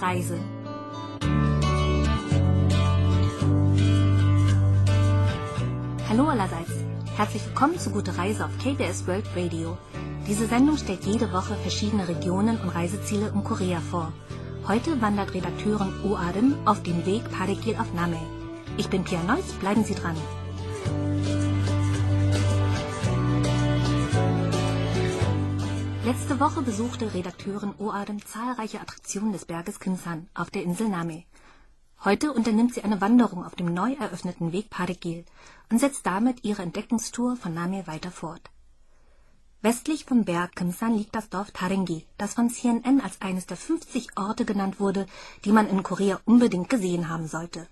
Reise. Hallo allerseits. Herzlich willkommen zu Gute Reise auf KBS World Radio. Diese Sendung stellt jede Woche verschiedene Regionen und Reiseziele um Korea vor. Heute wandert Redakteurin O Adam auf dem Weg Parekil auf Name. Ich bin Pia Neuss, bleiben Sie dran. Letzte Woche besuchte Redakteurin O Adam zahlreiche Attraktionen des Berges Kimsan auf der Insel Name. Heute unternimmt sie eine Wanderung auf dem neu eröffneten Weg Parekil und setzt damit ihre Entdeckungstour von Name weiter fort. Westlich vom Berg Kimsan liegt das Dorf Tarengi, das von CNN als eines der 50 Orte genannt wurde, die man in Korea unbedingt gesehen haben sollte.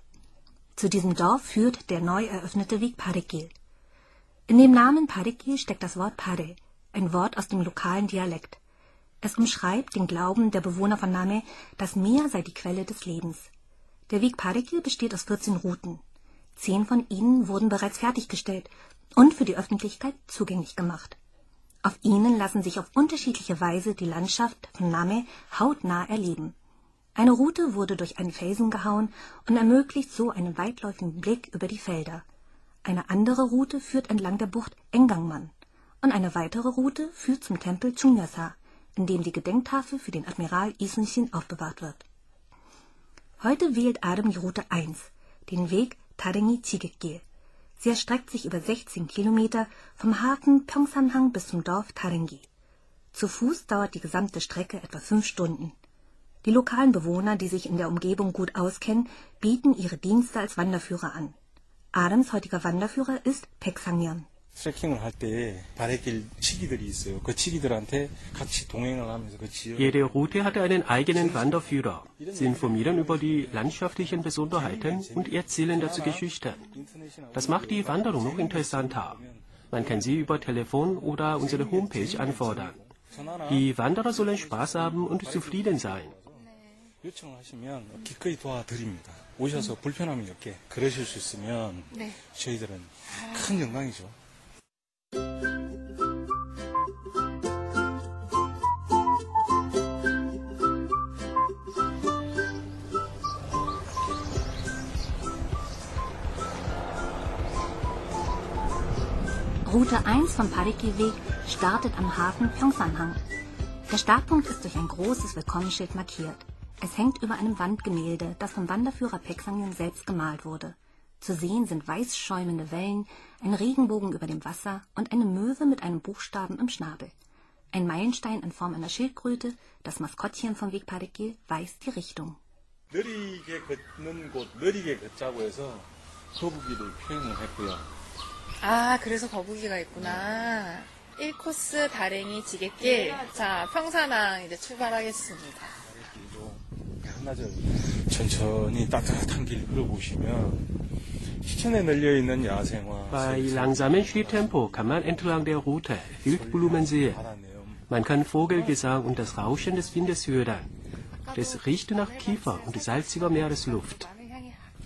Zu diesem Dorf führt der neu eröffnete Weg Parekil. In dem Namen Parekil steckt das Wort Pare, ein Wort aus dem lokalen Dialekt. Es umschreibt den Glauben der Bewohner von Name, das Meer sei die Quelle des Lebens. Der Weg Parekil besteht aus 14 Routen. Zehn von ihnen wurden bereits fertiggestellt und für die Öffentlichkeit zugänglich gemacht. Auf ihnen lassen sich auf unterschiedliche Weise die Landschaft von Name hautnah erleben. Eine Route wurde durch einen Felsen gehauen und ermöglicht so einen weitläufigen Blick über die Felder. Eine andere Route führt entlang der Bucht Engangman und eine weitere Route führt zum Tempel Chungyasa, in dem die Gedenktafel für den Admiral Isunshin aufbewahrt wird. Heute wählt Adam die Route 1, den Weg Tarengi Chigekgil. Sie erstreckt sich über 16 Kilometer vom Hafen Pyeongsanhang bis zum Dorf Tarengi. Zu Fuß dauert die gesamte Strecke etwa fünf Stunden. Die lokalen Bewohner, die sich in der Umgebung gut auskennen, bieten ihre Dienste als Wanderführer an. Adams heutiger Wanderführer ist Pek Sangyeon. 트레킹을 할 때 바래길 치기들이 있어요. 그 치기들한테 같이 동행을 하면서 그 지역 Jede Route hatte einen eigenen Wanderführer. Sie informieren über die landschaftlichen Besonderheiten und erzählen dazu Geschichten. Das macht die Wanderung noch interessanter. Man kann sie über Telefon oder unsere Homepage anfordern. Die Wanderer sollen Spaß haben und zufrieden sein. 요청을 하시면 기꺼이 도와드립니다. 오셔서 불편함이 없게 그러실 수 있으면 저희들은 큰 영광이죠. Route 1 vom Parekil-Weg startet am Hafen Pyeongsanhang. Der Startpunkt ist durch ein großes Willkommensschild markiert. Es hängt über einem Wandgemälde, das vom Wanderführer Pek Sangyeon selbst gemalt wurde. Zu sehen sind weiß schäumende Wellen, ein Regenbogen über dem Wasser und eine Möwe mit einem Buchstaben im Schnabel. Ein Meilenstein in Form einer Schildkröte, das Maskottchen vom Weg Parekil, weist die Richtung. 느리게 걷는 곳, 느리게 걷자고 해서 거북이를 표현을 했고요. 아, 그래서 거북이가 있구나. 1코스 다랭이 지게길. 자, 평산항 이제 출발하겠습니다. 길도 한나절 천천히 따뜻한 길 걸어보시면 시천에 널려 있는 야생화, Bei langsamem Schritttempo kann man entlang der Route Wildblumen sehen. Man kann Vogelgesang und das Rauschen des Windes hören. Es riecht nach Kiefer und salziger Meeresluft.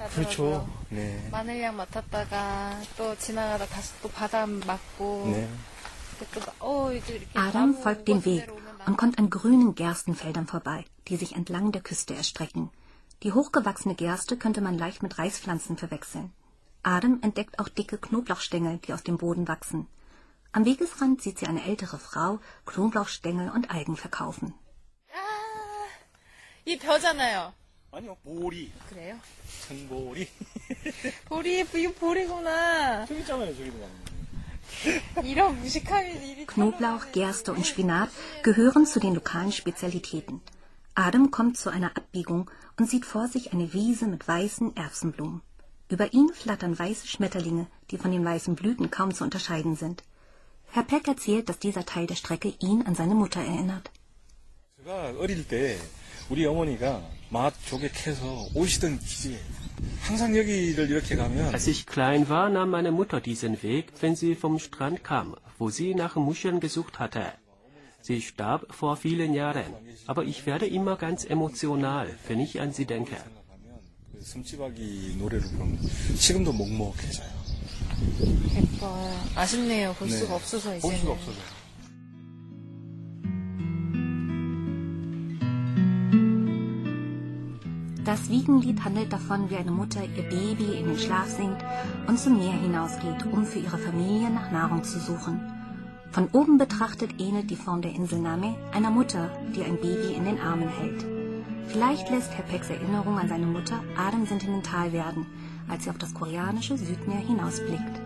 마늘향이 그렇죠. 나더라고요. 네. 마늘향 맡았다가 또 지나가다 다시 또 바다 맞고. 네. 또, 어, 이제 이렇게 Adam 나무 folgt dem Weg 곳으로 오면 und kommt an grünen Gerstenfeldern vorbei, die sich entlang der Küste erstrecken. Die hochgewachsene Gerste könnte man leicht mit Reispflanzen verwechseln. Adam entdeckt auch dicke Knoblauchstängel, die aus dem Boden wachsen. Am Wegesrand sieht sie eine ältere Frau Knoblauchstängel und Algen verkaufen. 아, 이 벼잖아요. 아니요, 보리, 그래요? 천보리. 보리, 이거 보리구나. 저기 있잖아요, 저기도 가면. 이런 무식함이 일이 Knoblauch, Gerste und Spinat gehören zu den lokalen Spezialitäten. Adam kommt zu einer Abbiegung und sieht vor sich eine Wiese mit weißen Erbsenblumen. Über ihn flattern weiße Schmetterlinge, die von den weißen Blüten kaum zu unterscheiden sind. Herr Peck erzählt, dass dieser Teil der Strecke ihn an seine Mutter erinnert. 제가 어릴 때 우리 어머니가 맛 조개 캐서 오시던 기지에 항상 여기를 이렇게 가면 Als ich klein war, nahm meine Mutter diesen Weg, wenn sie vom Strand kam, wo sie nach Muscheln gesucht hatte. Sie starb vor vielen Jahren, aber ich werde immer ganz emotional, wenn ich an sie denke. 가면 그 숨지박이 노래를 부르면 지금도 먹먹해져요. 예뻐요. 아쉽네요. 볼 네. 수가 없어서 볼 이제는. Das Wiegenlied handelt davon, wie eine Mutter ihr Baby in den Schlaf singt und zum Meer hinausgeht, um für ihre Familie nach Nahrung zu suchen. Von oben betrachtet ähnelt die Form der Inselname einer Mutter, die ein Baby in den Armen hält. Vielleicht lässt Herr Pecks Erinnerung an seine Mutter Adam sentimental werden, als sie auf das koreanische Südmeer hinausblickt.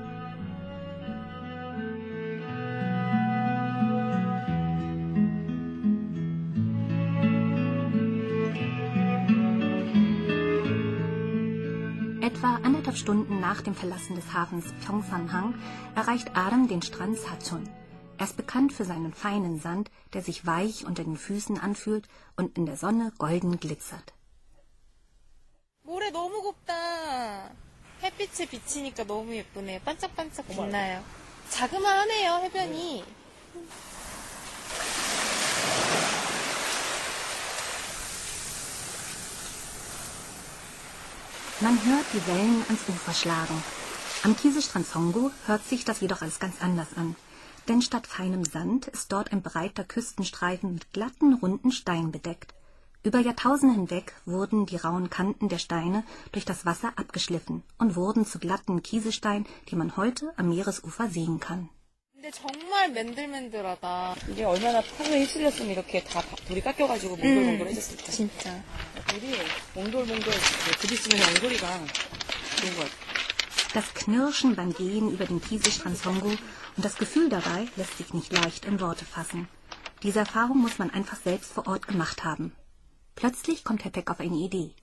Etwa anderthalb Stunden nach dem Verlassen des Hafens Pyeongsanhang erreicht Adam den Strand Sacheon. Er ist bekannt für seinen feinen Sand, der sich weich unter den Füßen anfühlt und in der Sonne golden glitzert. 모래 너무 곱다. 햇빛에 비치니까 너무 예쁘네. 반짝반짝 빛나요. 자그마하네요, 해변이. Man hört die Wellen ans Ufer schlagen. Am Kieselstrand Songo hört sich das jedoch alles ganz anders an. Denn statt feinem Sand ist dort ein breiter Küstenstreifen mit glatten, runden Steinen bedeckt. Über Jahrtausende hinweg wurden die rauen Kanten der Steine durch das Wasser abgeschliffen und wurden zu glatten Kieselsteinen, die man heute am Meeresufer sehen kann. 근데 정말 맨들맨들하다. 이게 얼마나 탕을 휩쓸렸으면 이렇게 다 돌이 깎여가지고 몽돌몽돌해졌을까. 진짜. 돌이 몽돌몽돌 부딪히면 엉돌이가 좋은 것 같아. Das Knirschen beim Gehen über den Kieselstrand Songo und das Gefühl dabei lässt sich nicht leicht in Worte fassen. Diese Erfahrung muss man einfach selbst vor Ort gemacht haben. Plötzlich kommt Herr Peck auf eine Idee.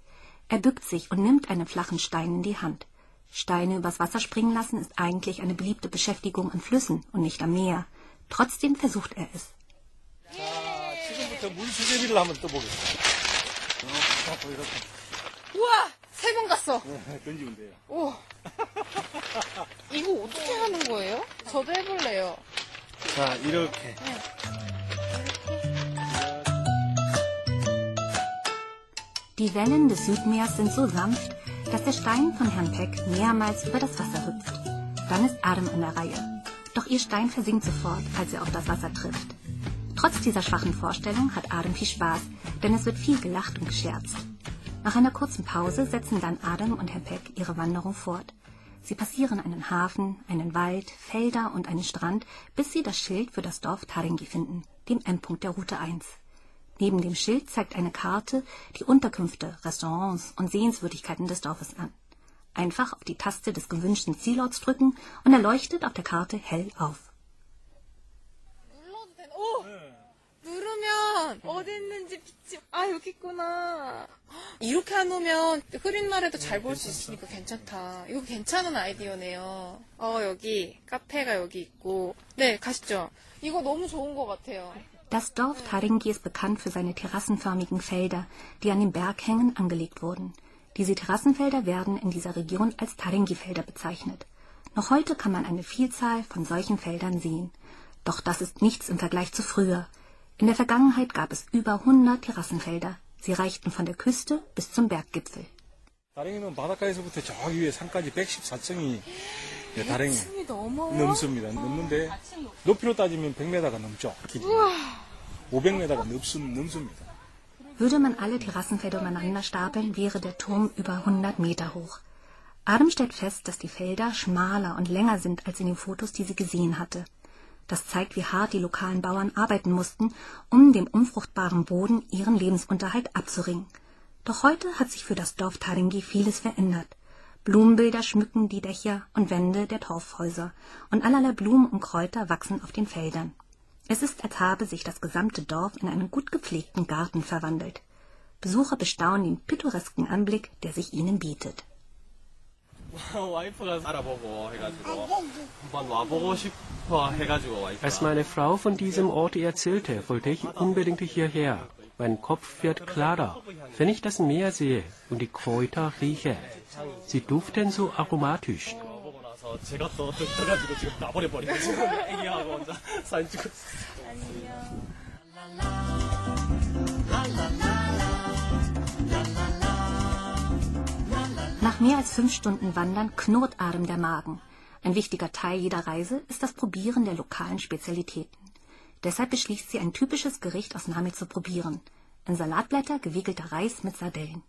Er bückt sich und nimmt einen flachen Stein in die Hand. Steine übers Wasser springen lassen ist eigentlich eine beliebte Beschäftigung an Flüssen und nicht am Meer. Trotzdem versucht er es. 자, 지금부터 물수제비를 한번 떠보겠습니다. 어, 이렇게 우와! 세 번 갔어. 던지면 돼요. 오. 이거 어떻게 하는 거예요? 저도 해볼래요. 자, 이렇게. Die Wellen des Südmeers sind so sanft, dass der Stein von Herrn Peck mehrmals über das Wasser hüpft. Dann ist Adam an der Reihe. Doch ihr Stein versinkt sofort, als er auf das Wasser trifft. Trotz dieser schwachen Vorstellung hat Adam viel Spaß, denn es wird viel gelacht und gescherzt. Nach einer kurzen Pause setzen dann Adam und Herr Peck ihre Wanderung fort. Sie passieren einen Hafen, einen Wald, Felder und einen Strand, bis sie das Schild für das Dorf Taringi finden, dem Endpunkt der Route 1. Neben dem Schild zeigt eine Karte die Unterkünfte, Restaurants und Sehenswürdigkeiten des Dorfes an. Einfach auf die Taste des gewünschten Zielorts drücken und er leuchtet auf der Karte hell auf. 눌러도 되나? 오! 누르면 어디 있는지 빛이 아 여기 있구나. 이렇게 해놓으면 흐린 날에도 잘 볼 수 있으니까 괜찮다. 이거 괜찮은 아이디어네요. 어 여기 카페가 여기 있고 네 가시죠. 이거 너무 좋은 것 같아요. Das Dorf Taringi ist bekannt für seine terrassenförmigen Felder, die an den Berghängen angelegt wurden. Diese Terrassenfelder werden in dieser Region als Taringi-Felder bezeichnet. Noch heute kann man eine Vielzahl von solchen Feldern sehen. Doch das ist nichts im Vergleich zu früher. In der Vergangenheit gab es über 100 Terrassenfelder. Sie reichten von der Küste bis zum Berggipfel. 다랭이는 바닷가에서부터 저기 위에 산까지 114층이 다랭이 층이 넘어. 넘습니다. 넘는데 높이로 따지면 100m가 넘죠. 길이. 500m가 넘습니다. Würde man alle Terrassenfelder übereinander stapeln, wäre der Turm über 100 Meter hoch. Adam stellt fest, dass die Felder schmaler und länger sind als in den Fotos, die sie gesehen hatte. Das zeigt, wie hart die lokalen Bauern arbeiten mussten, um dem unfruchtbaren Boden ihren Lebensunterhalt abzuringen. Doch heute hat sich für das Dorf Taringi vieles verändert. Blumenbilder schmücken die Dächer und Wände der Torfhäuser und allerlei Blumen und Kräuter wachsen auf den Feldern. Es ist, als habe sich das gesamte Dorf in einen gut gepflegten Garten verwandelt. Besucher bestaunen den pittoresken Anblick, der sich ihnen bietet. Als meine Frau von diesem Ort erzählte, wollte ich unbedingt hierher. Mein Kopf wird klarer, wenn ich das Meer sehe und die Kräuter rieche. Sie duften so aromatisch 보고 나서 제가 또 떠가지고 지금 나버려 버리고 지금 애기하고 혼자 사진 찍고 있어요. Nach mehr als fünf Stunden Wandern knurrt Adam der Magen. Ein wichtiger Teil jeder Reise ist das Probieren der lokalen Spezialitäten. Deshalb beschließt sie, ein typisches Gericht aus Nami zu probieren. In Salatblätter gewickelter Reis mit Sardellen.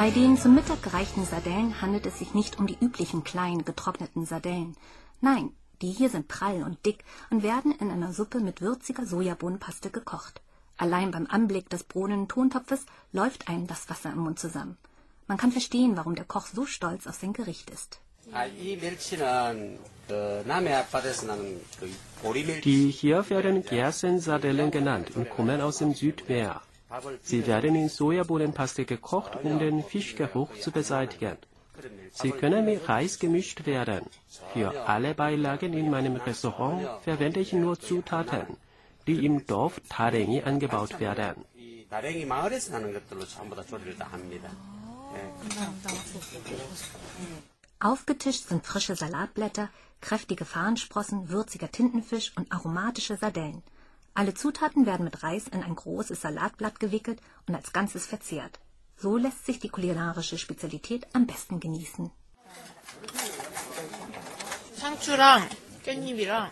Bei den zum Mittag gereichten Sardellen handelt es sich nicht um die üblichen kleinen getrockneten Sardellen. Nein, die hier sind prall und dick und werden in einer Suppe mit würziger Sojabohnenpaste gekocht. Allein beim Anblick des brodelnden Tontopfes läuft einem das Wasser im Mund zusammen. Man kann verstehen, warum der Koch so stolz auf sein Gericht ist. Die hier werden Gersensardellen genannt und kommen aus dem Südmeer. Sie werden in Sojabohnenpaste gekocht, um den Fischgeruch zu beseitigen. Sie können mit Reis gemischt werden. Für alle Beilagen in meinem Restaurant verwende ich nur Zutaten, die im Dorf Tarengi angebaut werden. Aufgetischt sind frische Salatblätter, kräftige Farnsprossen, würziger Tintenfisch und aromatische Sardellen. Alle Zutaten werden mit Reis in ein großes Salatblatt gewickelt und als Ganzes verzehrt. So lässt sich die kulinarische Spezialität am besten genießen. 상추랑 깻잎이랑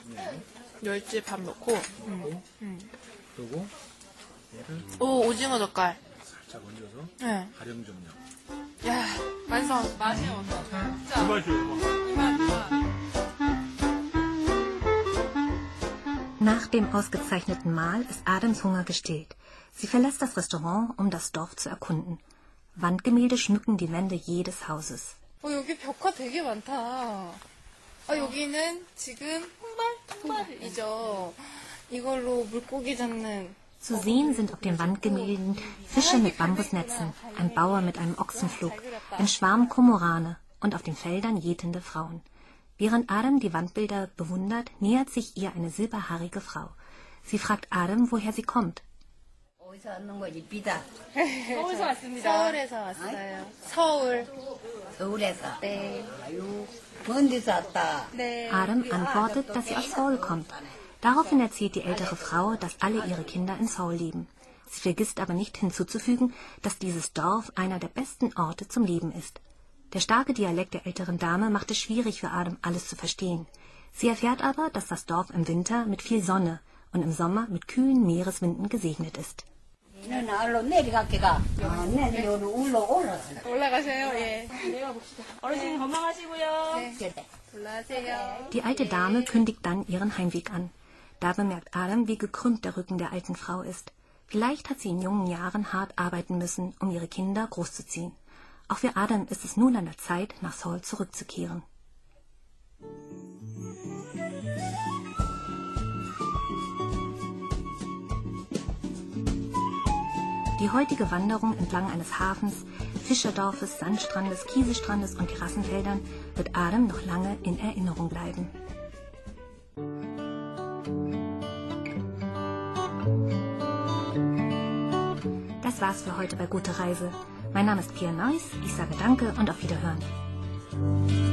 멸치 밥 넣고 음. 음. 그리고 오 오징어 젓갈 살짝 얹어서 네. 가령 정력. 야 완성 맛이 어떠 진짜 이만 이만 Nach dem ausgezeichneten Mahl ist Adams Hunger gestillt. Sie verlässt das Restaurant, um das Dorf zu erkunden. Wandgemälde schmücken die Wände jedes Hauses. 어, 여기 벽화 되게 많다. 아, 여기는 지금 홍발? 홍발이죠. 이걸로 물고기 잡는 Zu sehen sind auf den Wandgemälden Fische mit Bambusnetzen, ein Bauer mit einem Ochsenflug, ein Schwarm Komorane und auf den Feldern jätende Frauen. Während Adam die Wandbilder bewundert, nähert sich ihr eine silberhaarige Frau. Sie fragt Adam, woher sie kommt. 어디서 왔는 거지? 비다. 서울에서 왔습니다. 서울에서 왔어요. 서울. 서울에서. 네. 아유, 먼 데서 왔다. 네. Adam antwortet, dass sie aus Seoul kommt. Daraufhin erzählt die ältere Frau, dass alle ihre Kinder in Seoul leben. Sie vergisst aber nicht hinzuzufügen, dass dieses Dorf einer der besten Orte zum Leben ist. Der starke Dialekt der älteren Dame macht es schwierig für Adam, alles zu verstehen. Sie erfährt aber, dass das Dorf im Winter mit viel Sonne und im Sommer mit kühlen Meereswinden gesegnet ist. Die alte Dame kündigt dann ihren Heimweg an. Da bemerkt Adam, wie gekrümmt der Rücken der alten Frau ist. Vielleicht hat sie in jungen Jahren hart arbeiten müssen, um ihre Kinder großzuziehen. Auch für Adam ist es nun an der Zeit, nach Seoul zurückzukehren. Die heutige Wanderung entlang eines Hafens, Fischerdorfes, Sandstrandes, Kiesestrandes und Terrassenfeldern wird Adam noch lange in Erinnerung bleiben. Das war's für heute bei Gute Reise. Mein Name ist Pia Neuss, ich sage Danke und auf Wiederhören.